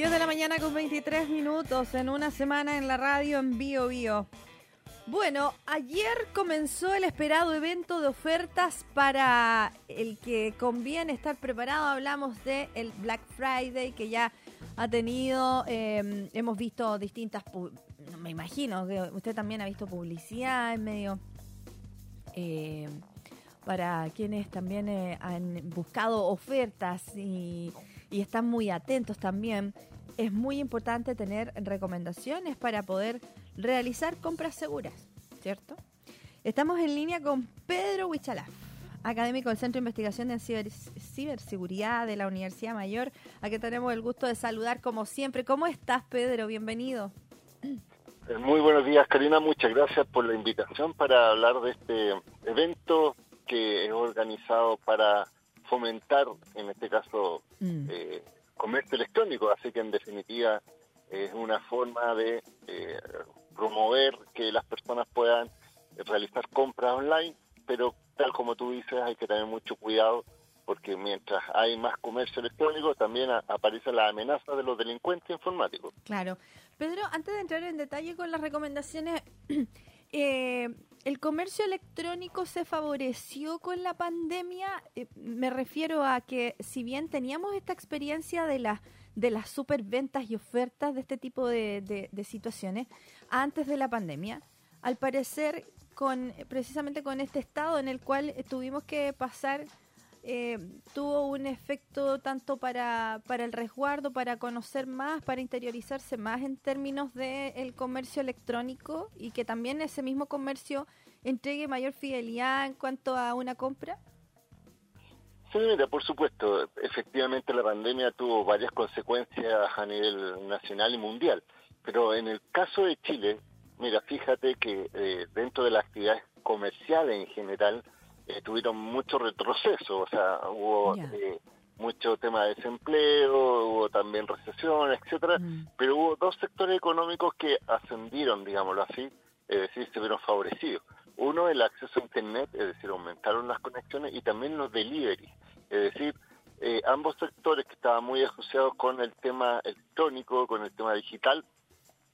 10 de la mañana con 23 minutos en una semana en la radio en Bio Bio. Bueno, ayer comenzó el esperado evento de ofertas para el que conviene estar preparado. Hablamos de el Black Friday que ya ha tenido, eh, hemos visto distintas, me imagino que usted también ha visto publicidad en medio eh, para quienes también eh, han buscado ofertas y están muy atentos también. Es muy importante tener recomendaciones para poder realizar compras seguras, ¿cierto? Estamos en línea con Pedro Huichalaf, académico del Centro de Investigación de Ciberseguridad de la Universidad Mayor, a que tenemos el gusto de saludar como siempre. ¿Cómo estás, Pedro? Bienvenido. Eh, muy buenos días, Karina. Muchas gracias por la invitación para hablar de este evento que es organizado para fomentar, en este caso, mm. eh, comercio electrónico. Así que, en definitiva, es una forma de eh, promover que las personas puedan realizar compras online, pero tal como tú dices, hay que tener mucho cuidado porque mientras hay más comercio electrónico, también aparece la amenaza de los delincuentes informáticos. Claro. Pedro, antes de entrar en detalle con las recomendaciones, eh, ¿el comercio electrónico se favoreció con la pandemia? Eh, me refiero a que si bien teníamos esta experiencia de las de las superventas y ofertas de este tipo de, de, situaciones antes de la pandemia. Al parecer, con precisamente con este estado en el cual tuvimos que pasar, eh, tuvo un efecto tanto para, para el resguardo, para conocer más, para interiorizarse más en términos del el comercio electrónico y que también ese mismo comercio entregue mayor fidelidad en cuanto a una compra. Sí, mira, por supuesto, efectivamente la pandemia tuvo varias consecuencias a nivel nacional y mundial, pero en el caso de Chile, mira, fíjate que eh, dentro de las actividades comerciales en general eh, tuvieron mucho retroceso, o sea, hubo eh, mucho tema de desempleo, hubo también recesión, etcétera, mm. pero hubo dos sectores económicos que ascendieron, digámoslo así, es decir, se vieron favorecidos. Uno, el acceso a Internet, es decir, aumentaron las conexiones y también los delivery. Es decir, eh, ambos sectores que estaban muy asociados con el tema electrónico, con el tema digital,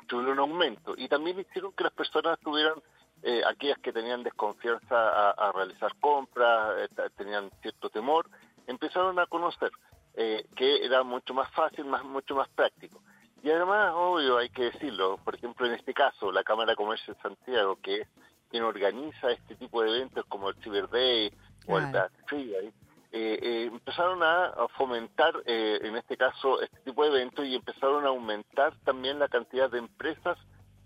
tuvieron un aumento. Y también hicieron que las personas tuvieran, eh, aquellas que tenían desconfianza a, realizar compras, eh, tenían cierto temor, empezaron a conocer que era mucho más fácil, más mucho más práctico. Y además, obvio, hay que decirlo, por ejemplo, en este caso, la Cámara de Comercio de Santiago, que es quien organiza este tipo de eventos como el Cyber Day o el Black Friday, eh, eh, empezaron a, fomentar, eh, en este caso, este tipo de eventos y empezaron a aumentar también la cantidad de empresas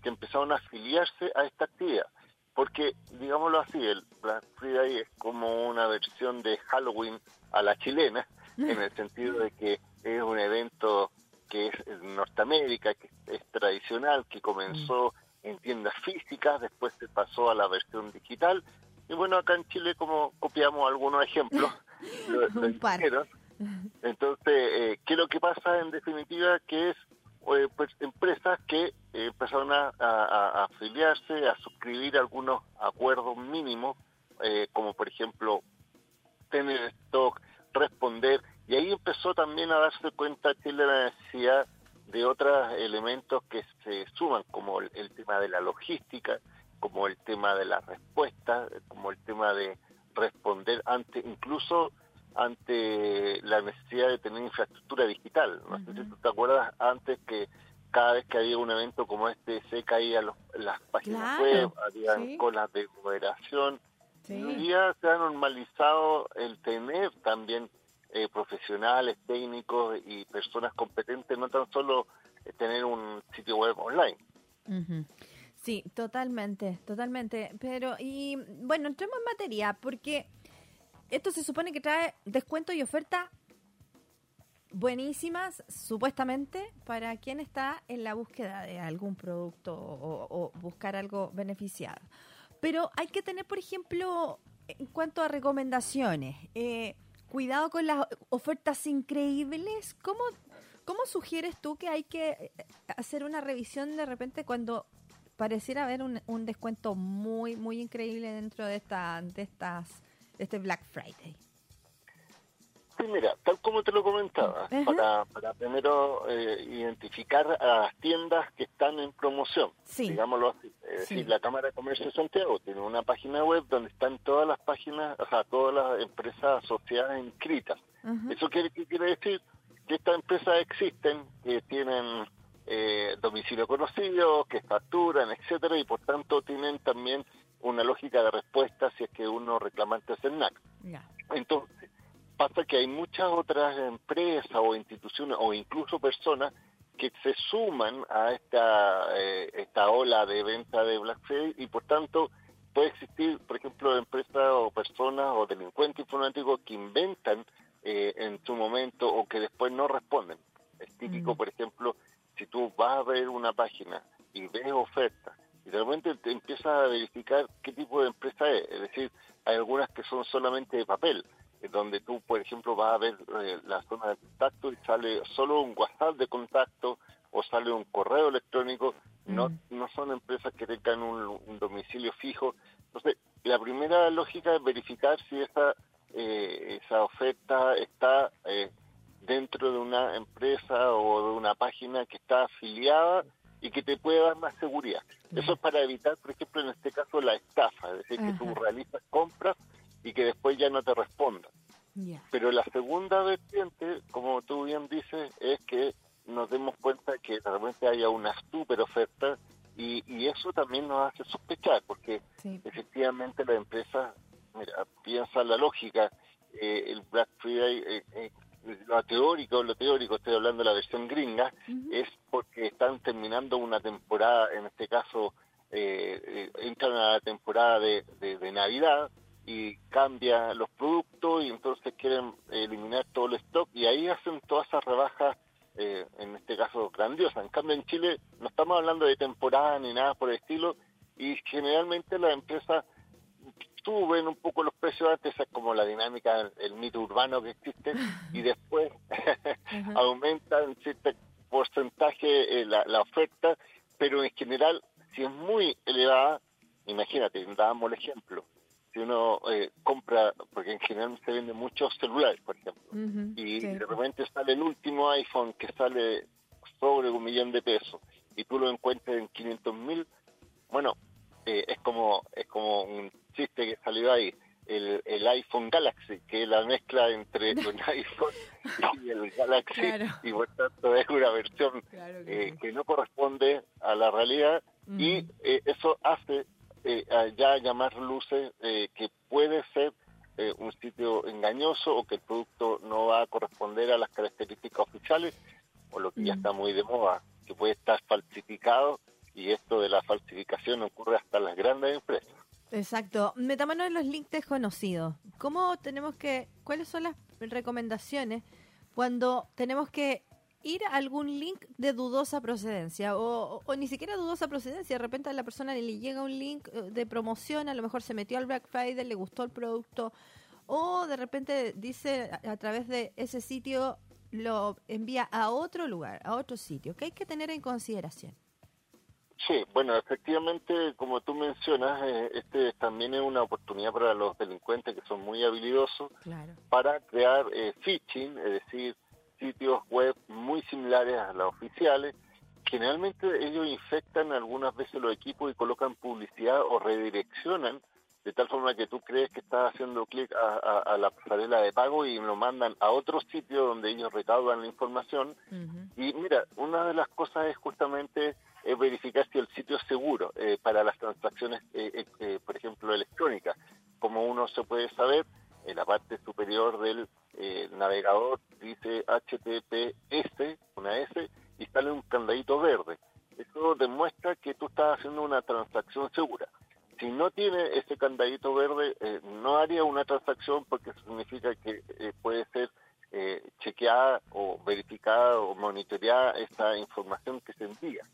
que empezaron a afiliarse a esta actividad. Porque, digámoslo así, el Black Friday es como una versión de Halloween a la chilena, en el sentido de que es un evento que es en Norteamérica, que es tradicional, que comenzó en tiendas físicas, después se pasó a la versión digital. Y bueno, acá en Chile como copiamos algunos ejemplos, Un par. Entonces, eh, ¿qué es lo que pasa en definitiva? Que es eh, pues, empresas que eh, empezaron a, afiliarse, a suscribir algunos acuerdos mínimos, eh, como por ejemplo tener stock, responder, y ahí empezó también a darse cuenta que la necesidad de otros elementos que se suman, como el, tema de la logística, como el tema de la respuesta, como el tema de responder ante, incluso ante la necesidad de tener infraestructura digital. No sé si tú te acuerdas antes que cada vez que había un evento como este se caían las páginas web, habían colas de moderación. Sí. Hoy día se ha normalizado el tener también eh, profesionales, técnicos y personas competentes, no tan solo eh, tener un sitio web online. Sí, totalmente, totalmente. Pero, y bueno, entremos en materia, porque esto se supone que trae descuento y oferta buenísimas, supuestamente, para quien está en la búsqueda de algún producto o, buscar algo beneficiado. Pero hay que tener, por ejemplo, en cuanto a recomendaciones, eh, cuidado con las ofertas increíbles. ¿Cómo, ¿Cómo sugieres tú que hay que eh, hacer una revisión de repente cuando pareciera haber un, un descuento muy, muy increíble dentro de, esta, de, estas, de este Black Friday? Sí, mira, tal como te lo comentaba, para, para primero eh, identificar a las tiendas que están en promoción, digámoslo así. Es decir, la Cámara de Comercio de Santiago tiene una página web donde están todas las páginas, o sea, todas las empresas asociadas inscritas. ¿Eso quiere, qué quiere decir? Que estas empresas existen, que tienen eh, domicilio conocido, que facturan, etcétera, y por tanto tienen también una lógica de respuesta si es que uno reclamante es el NAC. Entonces, pasa que hay muchas otras empresas o instituciones o incluso personas que se suman a esta, eh, esta ola de venta de Black Friday y por tanto puede existir, por ejemplo, empresas o personas o delincuentes informáticos que inventan eh, en su momento o que después no responden. Es típico, mm. por ejemplo, si tú vas a ver una página y ves ofertas y de repente te empiezas a verificar qué tipo de empresa es, es decir, hay algunas que son solamente de papel, donde tú, por ejemplo, vas a ver eh, la zona de contacto y sale solo un WhatsApp de contacto o sale un correo electrónico, no, mm. no son empresas que tengan un, domicilio fijo. Entonces, la primera lógica es verificar si esa, eh, esa oferta está eh, dentro de una empresa o de una página que está afiliada y que te puede dar más seguridad. Eso es para evitar, por ejemplo, en este caso, la estafa, es decir, que tú realizas compras y que después ya no te respondan. Pero la segunda vertiente, como tú bien dices, es que nos demos cuenta que realmente haya una super oferta y, y eso también nos hace sospechar, porque efectivamente la empresa, mira, piensa la lógica, eh, el Black Friday, eh, eh, lo teórico, lo teórico, estoy hablando de la versión gringa, es porque están terminando una temporada, en este caso, entran a la temporada de, de Navidad, y cambia los productos y entonces quieren eliminar todo el stock y ahí hacen todas esas rebajas, eh, en este caso grandiosas. En cambio en Chile no estamos hablando de temporada ni nada por el estilo y generalmente las empresas suben un poco los precios antes, es como la dinámica, el mito urbano que existe y después aumenta en cierto porcentaje eh, la, la oferta, pero en general si es muy elevada, imagínate, dábamos el ejemplo, si uno eh, compra, porque en general se venden muchos celulares, por ejemplo, y de repente sale el último iPhone que sale sobre un millón de pesos y tú lo encuentras en 500 mil, bueno, eh, es como es como un chiste que salió ahí, el, el iPhone Galaxy, que es la mezcla entre un iPhone y el Galaxy, y por tanto es una versión eh, que no corresponde a la realidad, y eso hace eh, ya llamar luces eh, que puede ser eh, un sitio engañoso o que el producto no va a corresponder a las características oficiales o lo que ya está muy de moda, que puede estar falsificado y esto de la falsificación ocurre hasta en las grandes empresas. Exacto. Metámonos en los links desconocidos. ¿Cómo tenemos que, cuáles son las recomendaciones cuando tenemos que ir a algún link de dudosa procedencia o, ni siquiera dudosa procedencia. De repente a la persona le llega un link eh, de promoción, a lo mejor se metió al Black Friday, le gustó el producto o de repente dice a, través de ese sitio lo envía a otro lugar, a otro sitio. ¿Qué hay que tener en consideración? Sí, bueno, efectivamente, como tú mencionas, eh, este también es una oportunidad para los delincuentes que son muy habilidosos para crear eh, phishing, es decir, sitios web muy similares a los oficiales. Generalmente ellos infectan algunas veces los equipos y colocan publicidad o redireccionan de tal forma que tú crees que estás haciendo clic a, la pasarela de pago y lo mandan a otro sitio donde ellos recaudan la información. Y mira, una de las cosas es justamente es verificar si el sitio es seguro eh, para las transacciones, eh, eh, por ejemplo, electrónicas. Como uno se puede saber, en la parte superior del eh, navegador dice HTTPS, una S, y sale un candadito verde. Eso demuestra que tú estás haciendo una transacción segura. Si no tiene ese candadito verde, eh, no haría una transacción porque significa que eh, puede ser chequeada o verificada o monitoreada esa información que se envía.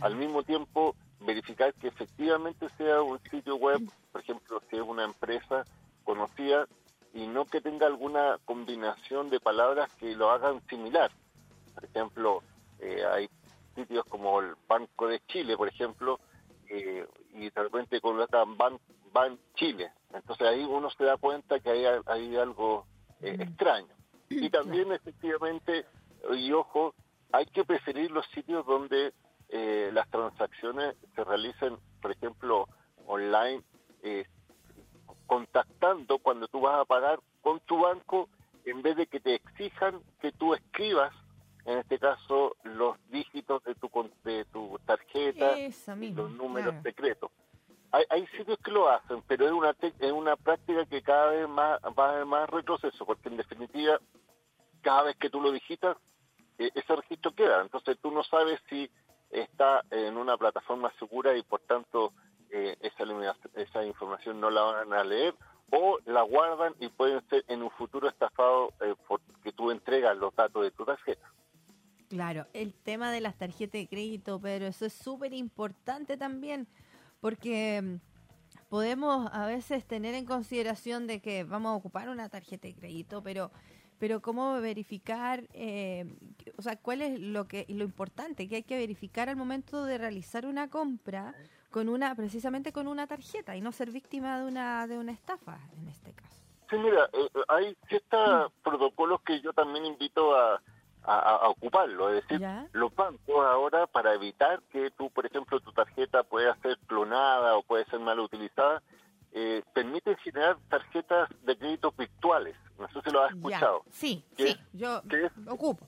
Al mismo tiempo, verificar que efectivamente sea un sitio web, por ejemplo, si es una empresa conocida, y no que tenga alguna combinación de palabras que lo hagan similar. Por ejemplo, eh, hay sitios como el Banco de Chile, por ejemplo, eh, y de repente colocan Ban, Ban Chile. Entonces ahí uno se da cuenta que hay, hay algo eh, extraño. Y también efectivamente, y ojo, hay que preferir los sitios donde eh, las transacciones se realicen, por ejemplo, online, eh, contactando cuando tú vas a pagar con tu banco, en vez de que te exijan que tú escribas, en este caso, los dígitos de tu, de tu tarjeta, los números secretos. Hay, hay, sitios que lo hacen, pero es una, es una práctica que cada vez más va a más retroceso, porque en definitiva, cada vez que tú lo digitas, e, ese registro queda. Entonces tú no sabes si está en una plataforma segura y por tanto eh, esa, esa información no la van a leer o la guardan y pueden ser en un futuro estafados eh, porque tú entregas los datos de tu tarjeta. Claro, el tema de las tarjetas de crédito, pero eso es súper importante también porque mm, podemos a veces tener en consideración de que vamos a ocupar una tarjeta de crédito, pero pero cómo verificar, eh, o sea, cuál es lo que lo importante que hay que verificar al momento de realizar una compra con una precisamente con una tarjeta y no ser víctima de una de una estafa en este caso. Sí, mira, eh, hay ciertos mm. protocolos que yo también invito a, a, ocuparlo, es decir, los bancos ahora para evitar que tú, por ejemplo, tu tarjeta pueda ser clonada o puede ser mal utilizada, eh, permiten generar tarjetas de crédito virtuales. No sé si lo has escuchado. Sí, sí, yo ocupo.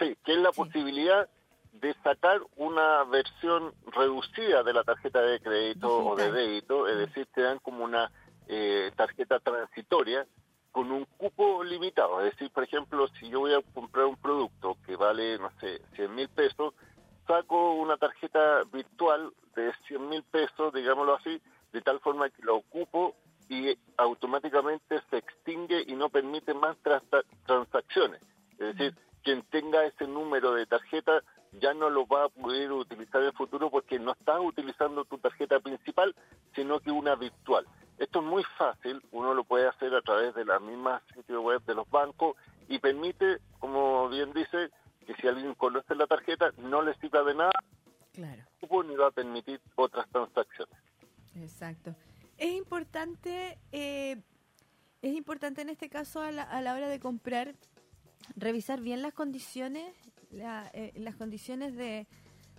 Sí, que es la posibilidad de sacar una versión reducida de la tarjeta de crédito o de débito, es decir, te dan como una eh, tarjeta transitoria con un cupo limitado. Es decir, por ejemplo, si yo voy a comprar un producto que vale, no sé, 100 mil pesos, saco una tarjeta virtual de 100 mil pesos, digámoslo así, de tal forma que la ocupo y automáticamente se extingue y no permite más transacciones. Es decir, quien tenga ese número de tarjeta ya no lo va a poder utilizar en el futuro porque no estás utilizando tu tarjeta principal, sino que una virtual. Esto es muy fácil, uno lo puede hacer a través de la misma sitio web de los bancos y permite, como bien dice, que si alguien conoce la tarjeta no le sirva de nada, claro. ni va a permitir otras transacciones. Exacto. Es importante, eh, es importante en este caso a la, a la, hora de comprar revisar bien las condiciones, eh, las condiciones de,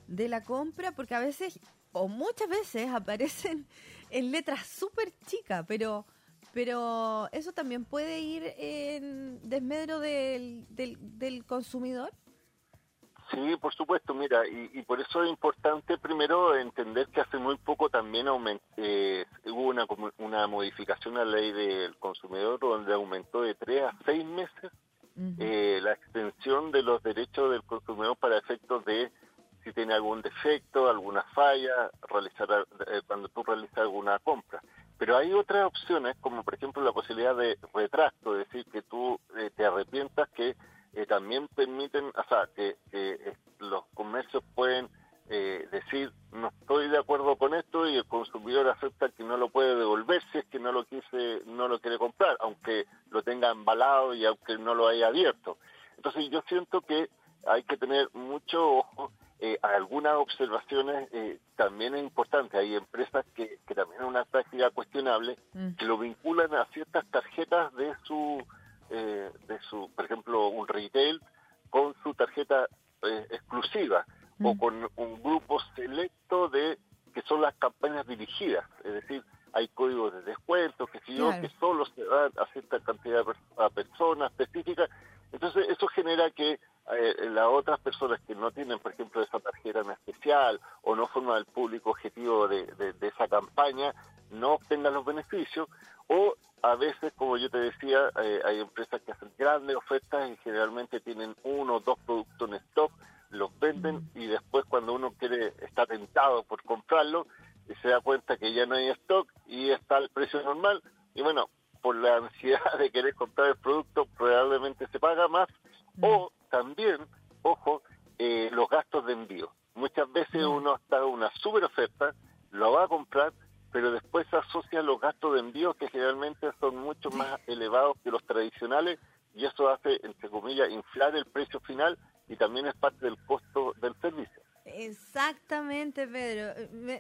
de la compra, porque a veces o muchas veces aparecen en letras súper chicas, pero pero eso también puede ir en desmedro del, del, del consumidor. Sí, por supuesto, mira, y, por eso es importante primero entender que hace muy poco también eh, hubo una, una modificación a la ley del consumidor donde aumentó de tres a seis meses eh, la extensión de los derechos del consumidor para efectos de si tiene algún defecto, alguna falla, realizar eh, cuando tú realizas alguna compra. Pero hay otras opciones, como por ejemplo la posibilidad de retracto, es decir, que tú te arrepientas que eh, también permiten, o sea, que, eh, los comercios pueden eh, decir no estoy de acuerdo con esto y el consumidor acepta que no lo puede devolver si es que no lo quise, no lo quiere comprar, aunque lo tenga embalado y aunque no lo haya abierto. Entonces yo siento que hay que tener mucho ojo. Eh, algunas observaciones eh, también es importante. Hay empresas que, que también es una práctica cuestionable, mm. que lo vinculan a ciertas tarjetas de su eh, de su, por ejemplo, un retail con su tarjeta eh, exclusiva o mm. con un grupo selecto de que son las campañas dirigidas, es decir, hay códigos de descuento, que si yo, que solo se dan a cierta cantidad de personas específicas, entonces eso genera que eh, las otras personas que no tienen, por ejemplo, esa tarjeta en especial o no forman el público objetivo de, de esa campaña, no obtengan los beneficios o a veces, como yo te decía, eh, hay empresas que hacen grandes ofertas y generalmente tienen uno o dos productos en stock, los venden y después cuando uno quiere, está tentado por comprarlo, y se da cuenta que ya no hay stock y está el precio normal. Y bueno, por la ansiedad de querer comprar el producto probablemente se paga más. O también, ojo, eh, los gastos de envío. Muchas veces uno está en una super oferta, lo va a comprar, pero después asocia los gastos de envío que generalmente son mucho más elevados que los tradicionales y eso hace, entre comillas, inflar el precio final y también es parte del costo del servicio. Exactamente, Pedro.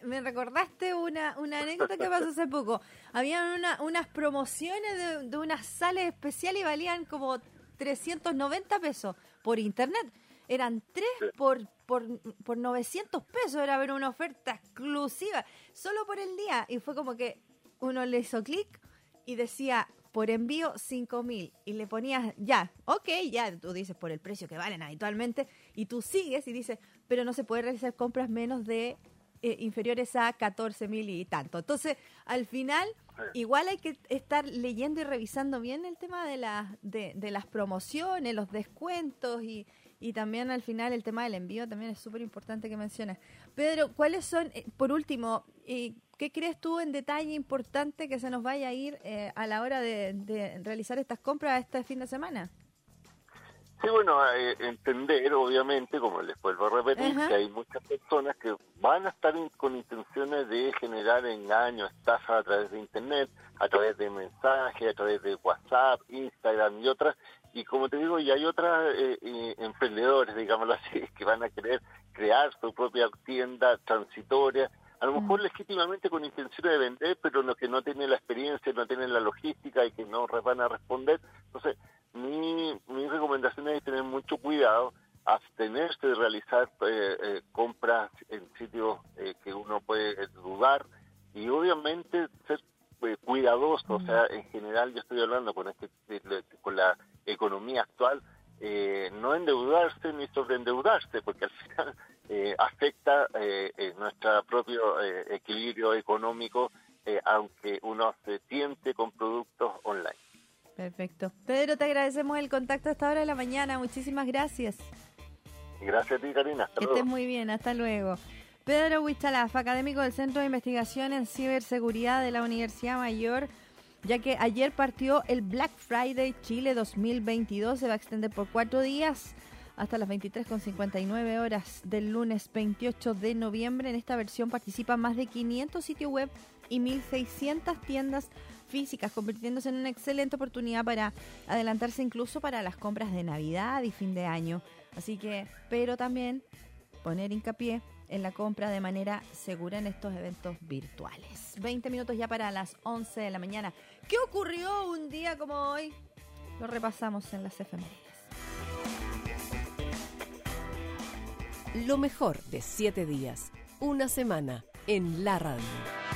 Me, recordaste una, una anécdota que pasó hace poco. Habían una, unas promociones de, de unas sales especiales y valían como 390 pesos por internet. Eran tres por, por, por 900 pesos, era ver una oferta exclusiva, solo por el día. Y fue como que uno le hizo clic y decía, por envío 5 mil y le ponías ya, ok, ya tú dices por el precio que valen habitualmente y tú sigues y dices, pero no se puede realizar compras menos de eh, inferiores a 14 mil y tanto. Entonces, al final, igual hay que estar leyendo y revisando bien el tema de, la, de, de las promociones, los descuentos y, y también al final el tema del envío también es súper importante que mencionas. Pedro, ¿cuáles son, eh, por último, eh, qué crees tú en detalle importante que se nos vaya a ir eh, a la hora de, realizar estas compras este fin de semana? Sí, bueno, entender, obviamente, como les vuelvo a repetir, que hay muchas personas que van a estar con intenciones de generar engaños, estafas a través de Internet, a través de mensajes, a través de WhatsApp, Instagram y otras, y como te digo, y hay otros eh, eh, emprendedores, digámoslo así, que van a querer crear su propia tienda transitoria, a lo mejor mm. legítimamente con intención de vender, pero lo que no tienen la experiencia, no tienen la logística y que no van a responder. Entonces, mi, mi recomendación es tener mucho cuidado, abstenerse de realizar eh, compras en sitios que uno puede dudar y obviamente ser cuidadoso, o sea, en general yo estoy hablando con este con la economía actual, eh, no endeudarse ni sobreendeudarse, porque al final eh, afecta eh, nuestro propio equilibrio económico, aunque uno se tiente con productos online. Perfecto. Pedro, te agradecemos el contacto a esta hora de la mañana. Muchísimas gracias. Gracias a ti, Karina. que estés muy bien. Hasta luego. Pedro Huichalaf, académico del Centro de Investigación en Ciberseguridad de la Universidad Mayor, ya que ayer partió el Black Friday Chile 2022, se va a extender por cuatro días hasta las 23.59 horas del lunes 28 de noviembre. En esta versión participan más de 500 sitios web y 1.600 tiendas físicas, convirtiéndose en una excelente oportunidad para adelantarse incluso para las compras de Navidad y fin de año. Así que, pero también poner hincapié en la compra de manera segura en estos eventos virtuales. 20 minutos ya para las 11 de la mañana. ¿Qué ocurrió un día como hoy? Lo repasamos en las efemérides. Lo mejor de siete días, una semana en la radio.